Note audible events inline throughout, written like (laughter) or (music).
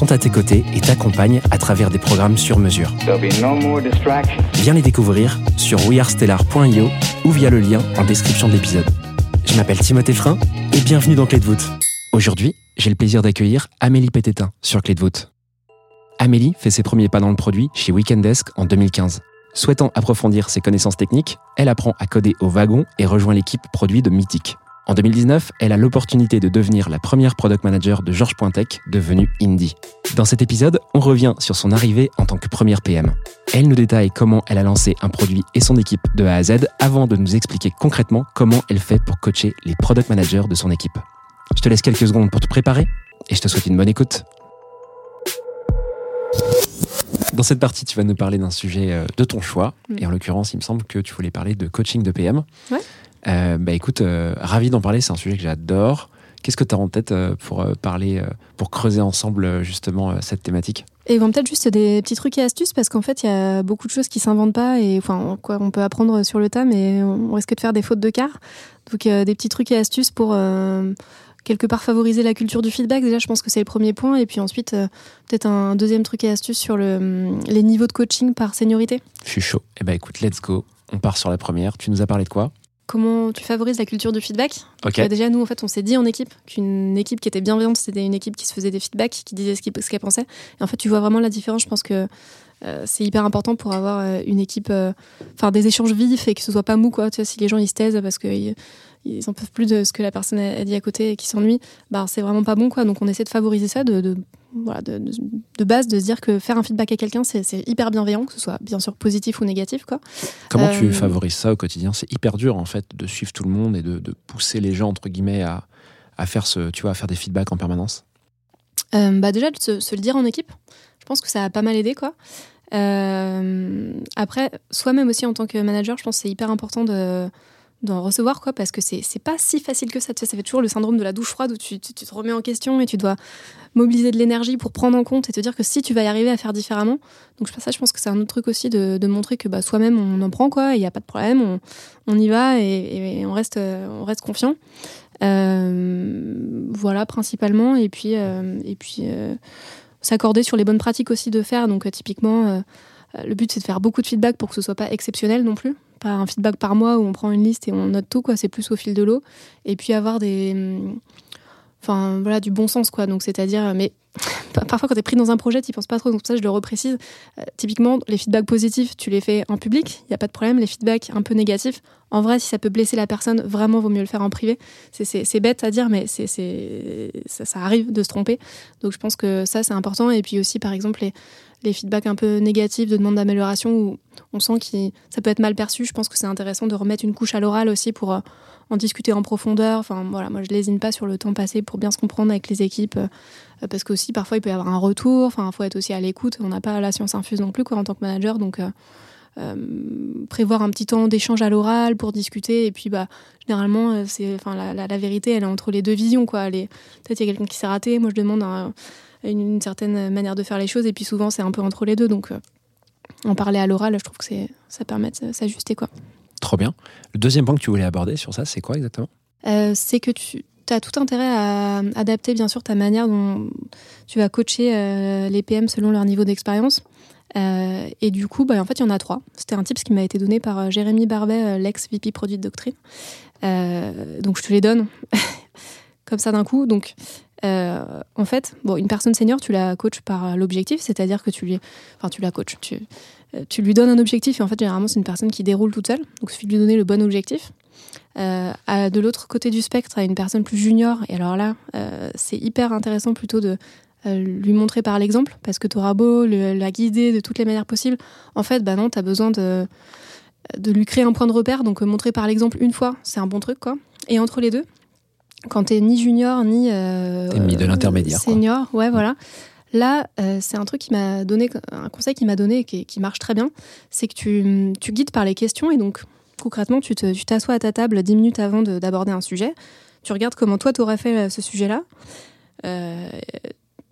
sont à tes côtés et t'accompagnent à travers des programmes sur mesure. No. Viens les découvrir sur wearestellar.io ou via le lien en description de l'épisode. Je m'appelle Timothée Frein et bienvenue dans Clé de voûte. Aujourd'hui, j'ai le plaisir d'accueillir Amélie Pététin sur Clé de voûte. Amélie fait ses premiers pas dans le produit chez Weekendesk en 2015. Souhaitant approfondir ses connaissances techniques, elle apprend à coder au wagon et rejoint l'équipe produit de Mythic. En 2019, elle a l'opportunité de devenir la première product manager de Georges Pointec, devenue Indie. Dans cet épisode, on revient sur son arrivée en tant que première PM. Elle nous détaille comment elle a lancé un produit et son équipe de A à Z avant de nous expliquer concrètement comment elle fait pour coacher les product managers de son équipe. Je te laisse quelques secondes pour te préparer et je te souhaite une bonne écoute. Dans cette partie, tu vas nous parler d'un sujet euh, de ton choix. Et en l'occurrence, il me semble que tu voulais parler de coaching de PM. Ouais. Euh, bah écoute, euh, ravi d'en parler, c'est un sujet que j'adore. Qu'est-ce que tu as en tête euh, pour parler, pour creuser ensemble justement cette thématique? Et bon, peut-être juste des petits trucs et astuces parce qu'en fait, il y a beaucoup de choses qui s'inventent pas et enfin, quoi, on peut apprendre sur le tas, mais on risque de faire des fautes de quart. Donc, euh, des petits trucs et astuces pour euh, quelque part favoriser la culture du feedback. Déjà, je pense que c'est le premier point. Et puis ensuite, euh, peut-être un deuxième truc et astuce sur le, les niveaux de coaching par seniorité. Je suis chaud. Eh ben écoute, let's go. On part sur la première. Tu nous as parlé de quoi? Comment tu favorises la culture du feedback Déjà, nous, en fait, on s'est dit en équipe qu'une équipe qui était bienveillante, c'était une équipe qui se faisait des feedbacks, qui disait ce qu'elle pensait. Et en fait, tu vois vraiment la différence. Je pense que euh, c'est hyper important pour avoir euh, une équipe, euh, enfin des échanges vifs et que ce soit pas mou, quoi. Tu vois, si les gens ils se taisent parce qu'ils ils en peuvent plus de ce que la personne a dit à côté et qu'ils s'ennuient, bah c'est vraiment pas bon, quoi. Donc on essaie de favoriser ça, de, de voilà, de, de- de base, de se dire que faire un feedback à quelqu'un, c'est c'est hyper bienveillant, que ce soit bien sûr positif ou négatif, quoi. Comment Euh, tu favorises ça au quotidien? C'est hyper dur en fait de suivre tout le monde et de, de pousser les gens entre guillemets à, à faire ce, tu vois, à faire des feedbacks en permanence? Euh, bah déjà de se, se le dire en équipe, je pense que ça a pas mal aidé quoi. Euh, après, soi-même aussi en tant que manager, je pense que c'est hyper important de d'en recevoir quoi parce que c'est pas si facile que ça. Ça fait toujours le syndrome de la douche froide où tu, tu, te remets en question et tu dois mobiliser de l'énergie pour prendre en compte et te dire que si tu vas y arriver à faire différemment. Donc je pense ça je pense que c'est un autre truc aussi de, de montrer que bah, soi-même on en prend quoi il n'y a pas de problème on, on y va et, on reste on reste confiant. Euh, voilà principalement. Et puis euh, et puis s'accorder sur les bonnes pratiques aussi de faire. Donc euh, typiquement euh, euh, le but c'est de faire beaucoup de feedback pour que ce soit pas exceptionnel non plus. Pas un feedback par mois où on prend une liste et on note tout quoi. C'est plus au fil de l'eau. Et puis avoir des hum, enfin voilà du bon sens quoi. Donc c'est-à-dire mais parfois quand tu es pris dans un projet tu penses pas trop. Donc ça je le reprécise. Euh, typiquement les feedbacks positifs tu les fais en public il y a pas de problème. Les feedbacks un peu négatifs en vrai si ça peut blesser la personne vraiment vaut mieux le faire en privé. C'est- bête à dire mais c'est ça, ça arrive de se tromper. Donc je pense que ça c'est important. Et puis aussi par exemple les les feedbacks un peu négatifs de demande d'amélioration où on sent que ça peut être mal perçu. Je pense que c'est intéressant de remettre une couche à l'oral aussi pour euh, en discuter en profondeur. Enfin, voilà, moi, je lésine pas sur le temps passé pour bien se comprendre avec les équipes. euh, parce que aussi, parfois, il peut y avoir un retour. Enfin, faut être aussi à l'écoute. On n'a pas la science infuse non plus, quoi, en tant que manager. Donc, euh, euh, prévoir un petit temps d'échange à l'oral pour discuter. Et puis, bah, généralement, euh, c'est, la, vérité, elle est entre les deux visions, quoi. Peut-être il y a quelqu'un qui s'est raté. Moi, je demande un- une, une certaine manière de faire les choses. Et puis, souvent, c'est un peu entre les deux. Donc, euh, en parler à l'oral, je trouve que c'est, ça permet de s'ajuster, quoi. Trop bien. Le deuxième point que tu voulais aborder sur ça, c'est quoi exactement? Euh, c'est que tu as tout intérêt à adapter bien sûr ta manière dont tu vas coacher euh, les PM selon leur niveau d'expérience. Euh, et du coup, bah, en fait, il y en a trois. C'était un tips qui m'a été donné par Jérémy Barbet, l'ex-VP produit de doctrine. Donc, je te les donne (laughs) comme ça d'un coup. Donc, Euh, en fait, bon, une personne senior, tu la coaches par l'objectif, c'est-à-dire que tu lui, enfin, tu la coaches, euh, tu lui donnes un objectif et en fait, généralement, c'est une personne qui déroule toute seule, donc il suffit de lui donner le bon objectif. Euh, de l'autre côté du spectre, à une personne plus junior, et alors là, c'est hyper intéressant plutôt de lui montrer par l'exemple, parce que tu auras beau la guider de toutes les manières possibles. En fait, bah non, tu as besoin de, de lui créer un point de repère, donc montrer par l'exemple une fois, c'est un bon truc, quoi. Et entre les deux, quand t'es ni junior ni euh, T'es mis de l'intermédiaire, quoi. senior, ouais, voilà. Là, euh, c'est un truc qui m'a donné, un conseil qui m'a donné et qui, qui marche très bien, c'est que tu, tu guides par les questions et donc concrètement, tu te- tu t'assois à ta table 10 minutes avant de- d'aborder un sujet, tu regardes comment toi t'aurais fait euh, ce sujet-là, euh,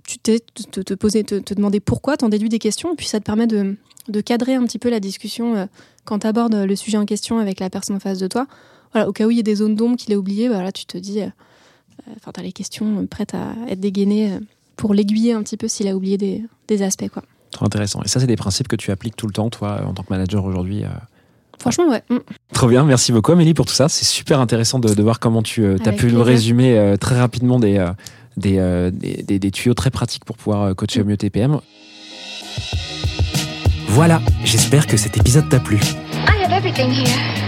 tu t'es te, te poser, te, te demander pourquoi, t'en déduis des questions, et puis ça te permet de, de cadrer un petit peu la discussion euh, quand t'abordes le sujet en question avec la personne en face de toi. Voilà, au cas où il y a des zones d'ombre qu'il a oubliées, bah là tu te dis, euh, euh, enfin t'as les questions prêtes à être dégainées euh, pour l'aiguiller un petit peu s'il a oublié des, des aspects quoi. Trop intéressant. Et ça, c'est des principes que tu appliques tout le temps, toi, en tant que manager aujourd'hui. euh. Franchement ouais. Mm. Trop bien, merci beaucoup Amélie pour tout ça. C'est super intéressant de, de voir comment tu as pu nous résumer euh, très rapidement des, euh, des, euh, des, des- des tuyaux très pratiques pour pouvoir euh, coacher au mieux TPM. Voilà, j'espère que cet épisode t'a plu. I have everything here.